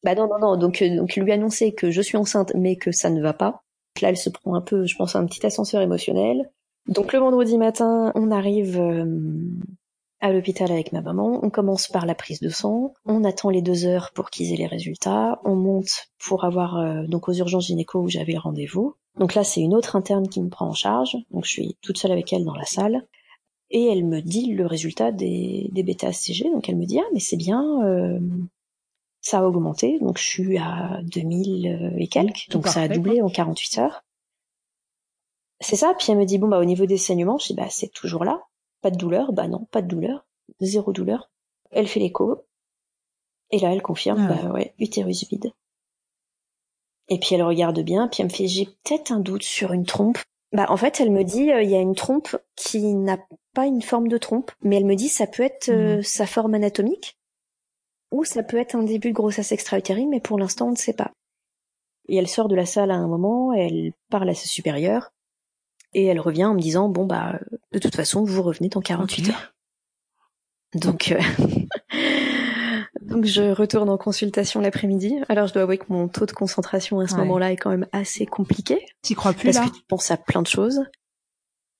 S1: bah non non non. Donc euh, donc lui annoncer que je suis enceinte, mais que ça ne va pas. Là, elle se prend un peu, je pense, un petit ascenseur émotionnel. Donc le vendredi matin, on arrive euh, à l'hôpital avec ma maman. On commence par la prise de sang. On attend les deux heures pour qu'ils aient les résultats. On monte pour avoir donc aux urgences gynéco où j'avais le rendez-vous. Donc là, c'est une autre interne qui me prend en charge. Donc je suis toute seule avec elle dans la salle. Et elle me dit le résultat des, des bêta-HCG. Donc elle me dit, ah, mais c'est bien, euh, ça a augmenté. Donc je suis à 2000 euh, et quelques. Donc ça a doublé en 48 heures. C'est ça. Puis elle me dit, bon, bah, au niveau des saignements, je dis, bah, c'est toujours là. Pas de douleur. Bah non, pas de douleur. Zéro douleur. Elle fait l'écho. Et là, elle confirme, ah bah ouais, utérus vide. Et puis elle regarde bien, puis elle me fait j'ai peut-être un doute sur une trompe. Bah en fait elle me dit euh, il y a une trompe qui n'a pas une forme de trompe, mais elle me dit ça peut être euh, mmh. sa forme anatomique ou ça peut être un début de grossesse extra-utérine, mais pour l'instant on ne sait pas. Et elle sort de la salle à un moment, elle parle à sa supérieure et elle revient en me disant bon bah de toute façon vous revenez dans 48 heures. Donc euh, Donc je retourne en consultation l'après-midi. Alors je dois avouer que mon taux de concentration à ce moment-là est quand même assez compliqué.
S2: T'y crois plus
S1: parce
S2: là
S1: que tu penses à plein de choses.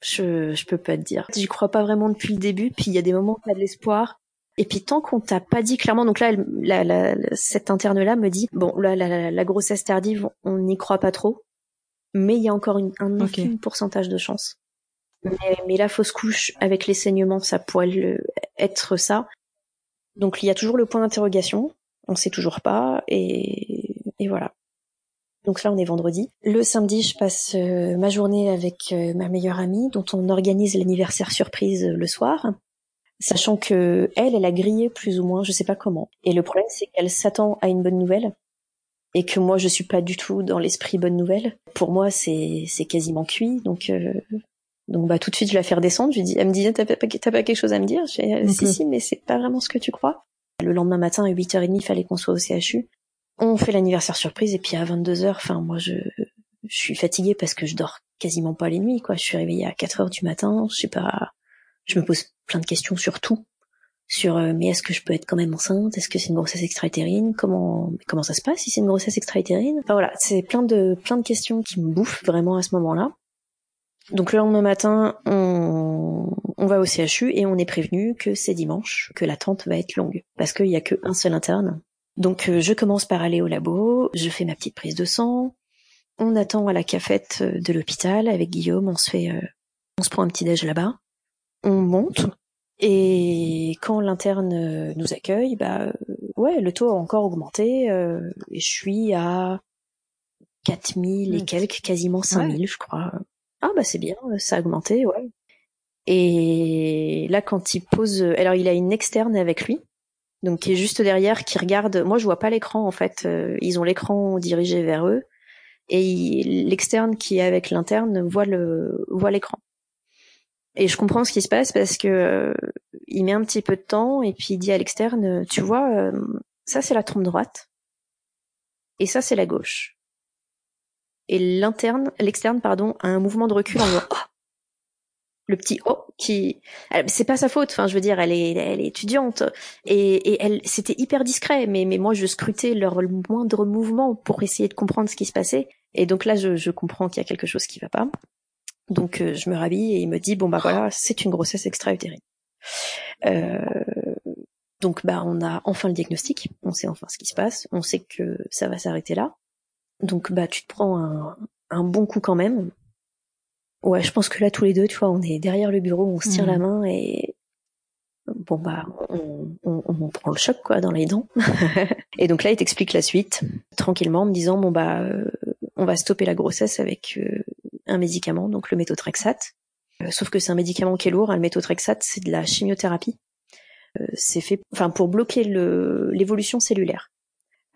S1: Je, je peux pas te dire. J'y crois pas vraiment depuis le début, puis il y a des moments où t'as de l'espoir. Et puis tant qu'on t'a pas dit clairement, donc là, la, la, cette interne-là me dit, bon, là, la, la, grossesse tardive, on n'y croit pas trop, mais il y a encore une, un infime pourcentage de chance. Mais, la fausse couche avec les saignements, ça pourrait être ça. Donc il y a toujours le point d'interrogation, on sait toujours pas, et, voilà. Donc là, on est vendredi. Le samedi, je passe euh, ma journée avec euh, ma meilleure amie, dont on organise l'anniversaire surprise le soir, sachant que elle, elle a grillé plus ou moins, je sais pas comment. Et le problème, c'est qu'elle s'attend à une bonne nouvelle, et que moi, je suis pas du tout dans l'esprit bonne nouvelle. Pour moi, c'est c'est quasiment cuit, donc. Donc bah tout de suite je la fais redescendre, je lui dis, elle me dit t'as pas, t'as pas quelque chose à me dire? Je si si mais c'est pas vraiment ce que tu crois. Le lendemain matin à 8h30 il fallait qu'on soit au CHU on fait l'anniversaire surprise et puis à 22 h enfin moi je je suis fatiguée parce que je dors quasiment pas les nuits quoi. Je suis réveillée à 4 heures du matin, je sais pas, je me pose plein de questions sur tout, sur euh, mais est-ce que je peux être quand même enceinte, est-ce que c'est une grossesse extra-utérine, comment comment ça se passe si c'est une grossesse extra-utérine? Enfin voilà, c'est plein de plein de questions qui me bouffent vraiment à ce moment-là. Donc le lendemain matin, on, on va au CHU et on est prévenu que c'est dimanche, que l'attente va être longue. Parce qu'il y a qu'un seul interne. Donc euh, je commence par aller au labo, je fais ma petite prise de sang, on attend à la cafette euh, de l'hôpital avec Guillaume, on se fait, euh, on se prend un petit déj là-bas, on monte et quand l'interne nous accueille, bah ouais, le taux a encore augmenté et je suis à 4000 et quelques, quasiment 5000 je crois. Ah bah c'est bien, ça a augmenté, ouais. Et là quand il pose, alors il a une externe avec lui donc qui est juste derrière, qui regarde. Moi, je vois pas l'écran en fait. Euh, ils ont l'écran dirigé vers eux et l'externe qui est avec l'interne voit l'écran. Et je comprends ce qui se passe parce que euh, il met un petit peu de temps et puis il dit à l'externe, tu vois, euh, ça c'est la trompe droite et ça c'est la gauche. Et l'interne, l'externe pardon, a un mouvement de recul en disant oh, le petit oh qui c'est pas sa faute enfin je veux dire elle est elle est étudiante et, et elle c'était hyper discret mais mais moi je scrutais leur moindre mouvement pour essayer de comprendre ce qui se passait et donc là je, je comprends qu'il y a quelque chose qui va pas. Donc euh, je me rhabille et il me dit bon bah voilà c'est une grossesse extra-utérine. Euh, donc bah on a enfin le diagnostic on sait enfin ce qui se passe on sait que ça va s'arrêter là donc bah tu te prends un, un bon coup quand même Ouais, je pense que là, tous les deux, tu vois, on est derrière le bureau, on se tire la mmh. main et bon bah, on, on, on, prend le choc quoi dans les dents. et donc là, il t'explique la suite tranquillement, en me disant bon bah, euh, on va stopper la grossesse avec euh, un médicament, donc le méthotrexate. Euh, sauf que c'est un médicament qui est lourd. Hein, le méthotrexate, c'est de la chimiothérapie. c'est fait, enfin, pour bloquer l'évolution cellulaire.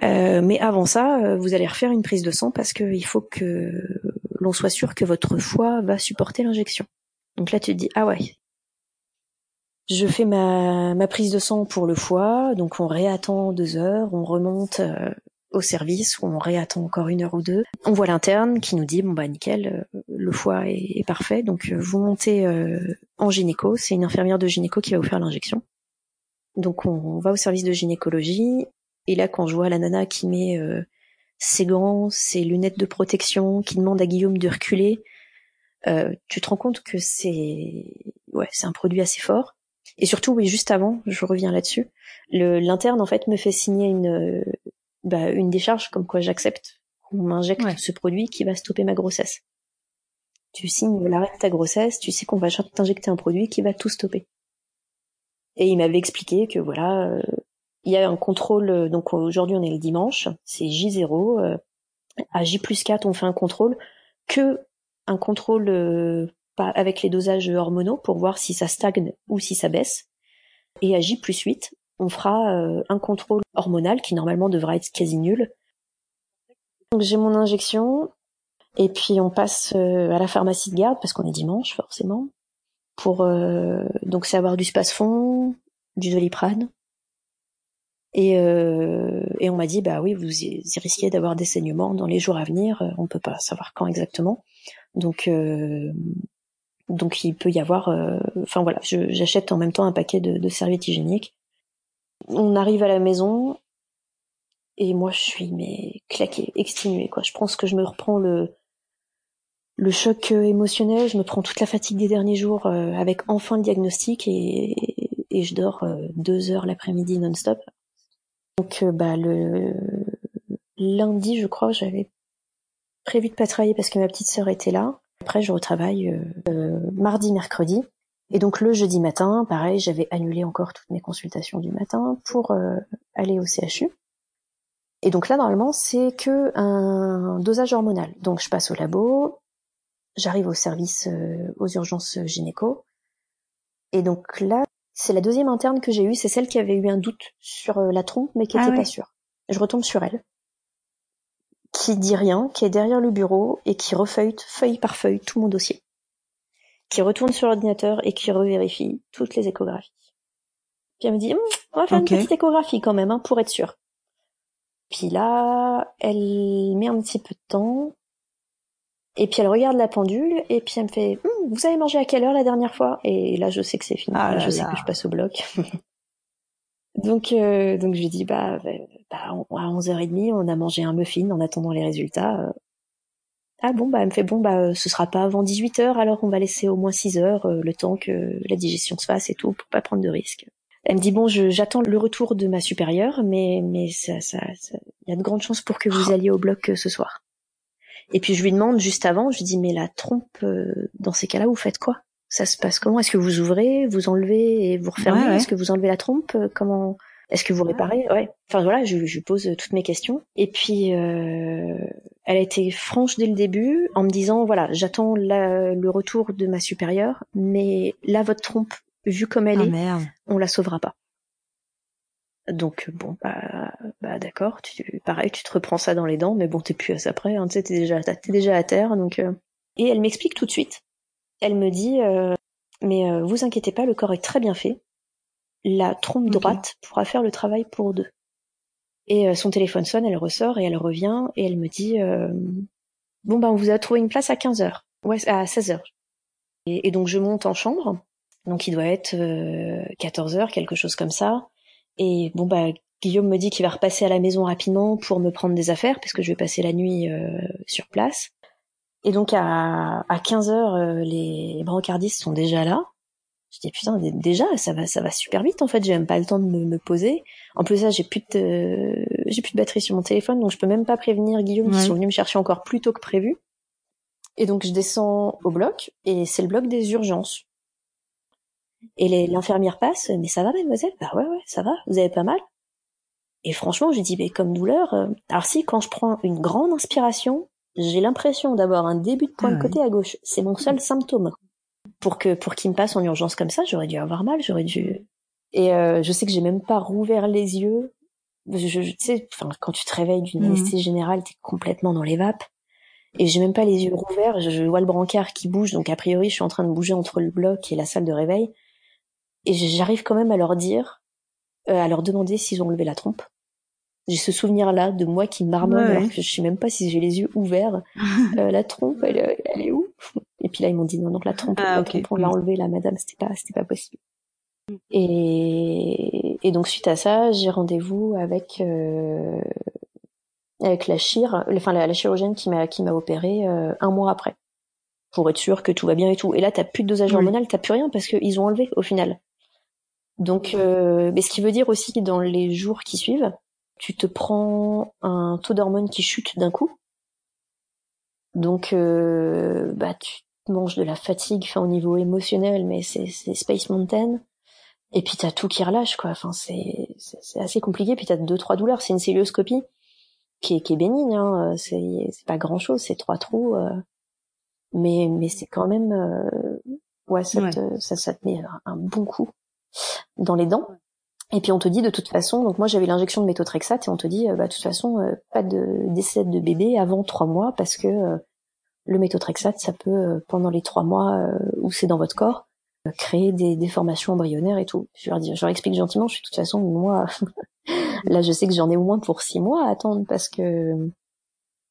S1: Mais avant ça, vous allez refaire une prise de sang parce qu'il faut que l'on soit sûr que votre foie va supporter l'injection. Donc là, tu te dis, ah ouais. Je fais ma, ma prise de sang pour le foie, donc on réattend deux heures, on remonte euh, au service, où on réattend encore une heure ou deux. On voit l'interne qui nous dit, bon bah nickel, euh, le foie est, parfait, donc euh, vous montez en gynéco, c'est une infirmière de gynéco qui va vous faire l'injection. Donc on, va au service de gynécologie, et là quand je vois la nana qui met ses gants, ses lunettes de protection, qui demandent à Guillaume de reculer, euh, tu te rends compte que c'est ouais, c'est un produit assez fort. Et surtout, oui, juste avant, je reviens là-dessus, l'interne en fait me fait signer une bah, une décharge comme quoi j'accepte qu'on m'injecte ce produit qui va stopper ma grossesse. Tu signes l'arrêt de ta grossesse, tu sais qu'on va t'injecter un produit qui va tout stopper. Et il m'avait expliqué que voilà, euh, il y a un contrôle, euh, donc aujourd'hui on est le dimanche, c'est J0. Euh, à J plus 4, on fait un contrôle que un contrôle euh, avec les dosages hormonaux pour voir si ça stagne ou si ça baisse. Et à J plus 8, on fera un contrôle hormonal qui normalement devra être quasi nul. Donc j'ai mon injection et puis on passe à la pharmacie de garde parce qu'on est dimanche forcément pour donc c'est avoir du spasfon, du doliprane, et, euh, et on m'a dit, bah oui, vous, risquez d'avoir des saignements dans les jours à venir. Euh, on peut pas savoir quand exactement. Donc, euh, donc il peut y avoir. Euh, enfin voilà, j'achète en même temps un paquet de, serviettes hygiéniques. On arrive à la maison et moi je suis mais claquée, exténuée quoi. Je pense que je me reprends le le choc émotionnel, je me prends toute la fatigue des derniers jours avec enfin le diagnostic et, et je dors deux heures l'après-midi non-stop. Donc bah le lundi, je crois, j'avais prévu de pas travailler parce que ma petite sœur était là. Après, je retravaille euh, mardi, mercredi. Et donc le jeudi matin, pareil, j'avais annulé encore toutes mes consultations du matin pour euh, aller au CHU. Et donc là, normalement, c'est que un dosage hormonal. Donc je passe au labo, j'arrive au service euh, aux urgences gynéco. Et donc là, c'est la deuxième interne que j'ai eue, c'est celle qui avait eu un doute sur la trompe, mais qui n'était ah pas sûre. Je retombe sur elle qui dit rien, qui est derrière le bureau et qui refeuille feuille par feuille tout mon dossier, qui retourne sur l'ordinateur et qui revérifie toutes les échographies. Puis elle me dit, hum, on va faire une petite échographie quand même, hein, pour être sûr. Puis là, elle met un petit peu de temps, et puis elle regarde la pendule, et puis elle me fait, hum, vous avez mangé à quelle heure la dernière fois? Et là, je sais que c'est fini. Ah je sais que je passe au bloc. Donc, euh, donc je lui dis bah, bah, bah à 11h30, on a mangé un muffin en attendant les résultats. Euh. Ah bon, bah elle me fait bon, bah ce sera pas avant 18h, alors on va laisser au moins 6 heures euh, le temps que la digestion se fasse et tout pour pas prendre de risques. Elle me dit bon, j'attends le retour de ma supérieure, mais mais ça, ça, il y a de grandes chances pour que vous alliez au bloc ce soir. Et puis je lui demande juste avant, je lui dis mais la trompe, dans ces cas-là, vous faites quoi? Ça se passe comment? Est-ce que vous ouvrez, vous enlevez et vous refermez? Est-ce que vous enlevez la trompe? Euh, Comment? Est-ce que vous réparez? Ouais. Enfin voilà, je, je pose toutes mes questions. Et puis euh, elle a été franche dès le début en me disant voilà, j'attends le retour de ma supérieure, mais là votre trompe, vue comme elle ah, est, on la sauvera pas. Donc bon bah, bah d'accord, tu pareil, tu te reprends ça dans les dents, mais bon t'es plus à ça près, hein, tu sais t'es déjà t'es déjà à terre donc. Euh. Et elle m'explique tout de suite elle me dit euh, mais euh, vous inquiétez pas, le corps est très bien fait. La trompe droite pourra faire le travail pour deux. Et euh, son téléphone sonne, elle ressort et elle revient et elle me dit bon ben on vous a trouvé une place à 15 heures, ouais à 16 heures. Et, donc je monte en chambre, donc il doit être 14 heures, quelque chose comme ça. Et bon bah Guillaume me dit qu'il va repasser à la maison rapidement pour me prendre des affaires parce que je vais passer la nuit sur place. Et donc à, à 15 heures, euh, les brancardistes sont déjà là. Je dis putain déjà ça va ça va super vite en fait j'ai même pas le temps de me, poser. En plus ça j'ai plus de j'ai plus de batterie sur mon téléphone donc je peux même pas prévenir Guillaume qui sont venus me chercher encore plus tôt que prévu. Et donc je descends au bloc et c'est le bloc des urgences. Et l'infirmière passe mais ça va mademoiselle? Bah ouais ouais ça va vous avez pas mal. Et franchement je dis mais comme douleur euh, alors si quand je prends une grande inspiration j'ai l'impression d'avoir un début de point de côté à gauche. C'est mon seul symptôme. Pour que pour qu'il me passe en urgence comme ça, j'aurais dû avoir mal, j'aurais dû. Et euh, je sais que j'ai même pas rouvert les yeux. Je, sais, enfin, quand tu te réveilles d'une mmh. anesthésie générale, t'es complètement dans les vapes. Et j'ai même pas les yeux rouverts. Je, vois le brancard qui bouge, donc a priori, je suis en train de bouger entre le bloc et la salle de réveil. Et j'arrive quand même à leur dire, euh, à leur demander s'ils ont levé la trompe. J'ai ce souvenir là de moi qui marmonne alors que je sais même pas si j'ai les yeux ouverts. Euh, la trompe elle, elle, est où et puis là ils m'ont dit non donc la trompe, ah, la trompe on l'a enlevée la madame c'était pas c'était pas possible. Et, et donc suite à ça j'ai rendez-vous avec euh, avec la chire enfin la, chirurgienne qui m'a qui m'a opéré euh, un mois après. Pour être sûr que tout va bien et tout. Et là t'as plus de dosage hormonal t'as plus rien parce qu'ils ont enlevé au final donc euh, mais ce qui veut dire aussi que dans les jours qui suivent tu te prends un taux d'hormones qui chute d'un coup. Donc, euh, bah, tu manges de la fatigue, enfin, au niveau émotionnel, mais c'est, Space Mountain. Et puis t'as tout qui relâche, quoi. Enfin, c'est, c'est, assez compliqué. Puis t'as deux, trois douleurs. C'est une célioscopie qui est, qui est bénigne. Hein. C'est, c'est pas grand chose. C'est trois trous. Euh. Mais, mais c'est quand même, euh, ouais, ça, Te, ça, ça te met un bon coup dans les dents. Et puis on te dit de toute façon, donc moi j'avais l'injection de méthotrexate et on te dit, euh, bah de toute façon, euh, pas de décès de bébé avant trois mois parce que euh, le méthotrexate, ça peut, pendant les trois mois où c'est dans votre corps, créer des déformations embryonnaires et tout. Je leur, dis, je leur explique gentiment, je suis de toute façon, moi, là je sais que j'en ai au moins pour six mois à attendre parce que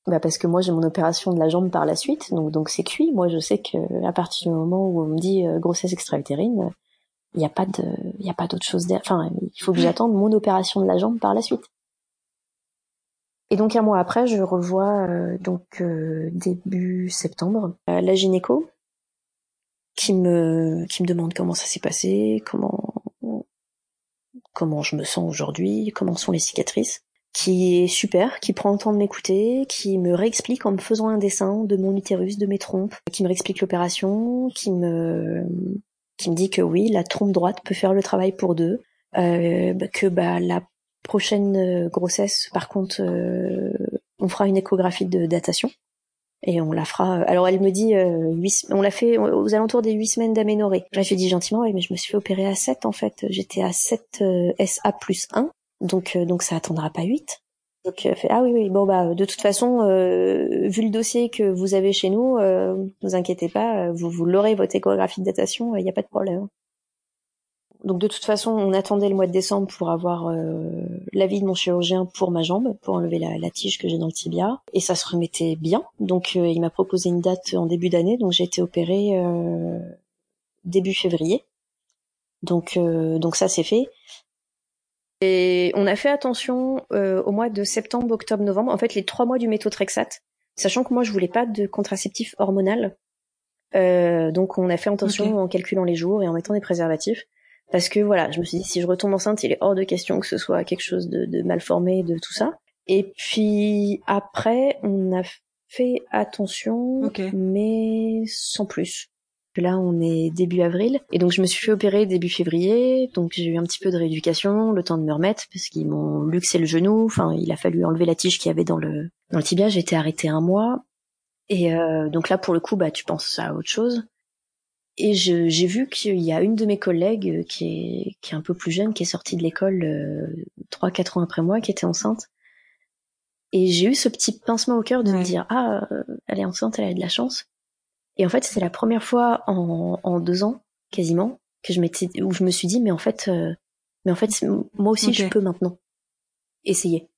S1: bah parce que moi j'ai mon opération de la jambe par la suite, donc donc c'est cuit. Moi je sais que à partir du moment où on me dit grossesse extra-utérine, il n'y a pas de, il y a pas d'autre chose. Enfin, il faut que j'attende mon opération de la jambe par la suite. Et donc un mois après, je revois donc début septembre la gynéco qui me qui me demande comment ça s'est passé, comment comment je me sens aujourd'hui, comment sont les cicatrices, qui est super, qui prend le temps de m'écouter, qui me réexplique en me faisant un dessin de mon utérus, de mes trompes, qui me réexplique l'opération, qui me qui me dit que oui, la trompe droite peut faire le travail pour deux, euh, que bah la prochaine grossesse, par contre, euh, on fera une échographie de datation et on la fera. Alors elle me dit, euh, on l'a fait aux alentours des huit semaines d'aménorrhée. Là je lui dis gentiment, oui, mais je me suis fait opérer à 7 en fait. J'étais à 7 euh, SA plus 1, donc euh, donc ça attendra pas 8. Donc fait ah oui oui bon bah de toute façon vu le dossier que vous avez chez nous, ne vous inquiétez pas, vous l'aurez votre échographie de datation, il n'y a pas de problème. Donc de toute façon, on attendait le mois de décembre pour avoir euh, l'avis de mon chirurgien pour ma jambe, pour enlever la, tige que j'ai dans le tibia, et ça se remettait bien. Donc euh, il m'a proposé une date en début d'année, donc j'ai été opérée euh, début février. Donc ça c'est fait. Et on a fait attention au mois de septembre, octobre, novembre, en fait les trois mois du méthotrexate, sachant que moi je voulais pas de contraceptif hormonal. donc on a fait attention en calculant les jours et en mettant des préservatifs. Parce que voilà, je me suis dit, si je retombe enceinte, il est hors de question que ce soit quelque chose de, mal formé, de tout ça. Et puis après, on a fait attention, mais sans plus. Là, on est début avril, et donc je me suis fait opérer début février, donc j'ai eu un petit peu de rééducation, le temps de me remettre, parce qu'ils m'ont luxé le genou, enfin, il a fallu enlever la tige qu'il y avait dans le, dans le tibia, j'ai été arrêtée un mois, et euh, donc là, pour le coup, bah, tu penses à autre chose. Et j'ai vu qu'il y a une de mes collègues euh, qui est, qui est un peu plus jeune, qui est sortie de l'école euh, trois, quatre ans après moi, qui était enceinte. Et j'ai eu ce petit pincement au cœur de me dire ah euh, elle est enceinte, elle a de la chance. Et en fait c'est la première fois en, en deux ans quasiment que je m'étais où je me suis dit mais en fait mais en fait moi aussi je peux maintenant essayer.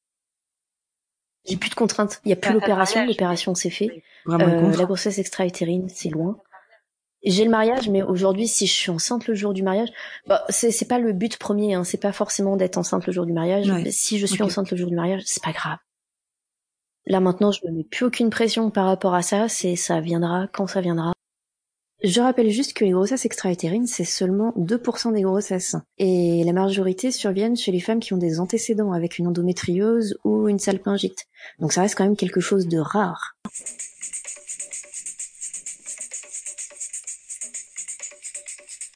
S1: J'ai plus de contraintes. Il y a plus l'opération. L'opération c'est fait. la grossesse extra-utérine c'est loin j'ai le mariage, mais aujourd'hui, si je suis enceinte le jour du mariage, bah, c'est, c'est pas le but premier, hein, c'est pas forcément d'être enceinte le jour du mariage. Si je suis enceinte le jour du mariage, c'est pas grave. Là maintenant, je me mets plus aucune pression par rapport à ça, c'est ça viendra quand ça viendra. Je rappelle juste que les grossesses extra-utérines, c'est seulement 2% des grossesses. Et la majorité surviennent chez les femmes qui ont des antécédents avec une endométriose ou une salpingite. Donc ça reste quand même quelque chose de rare.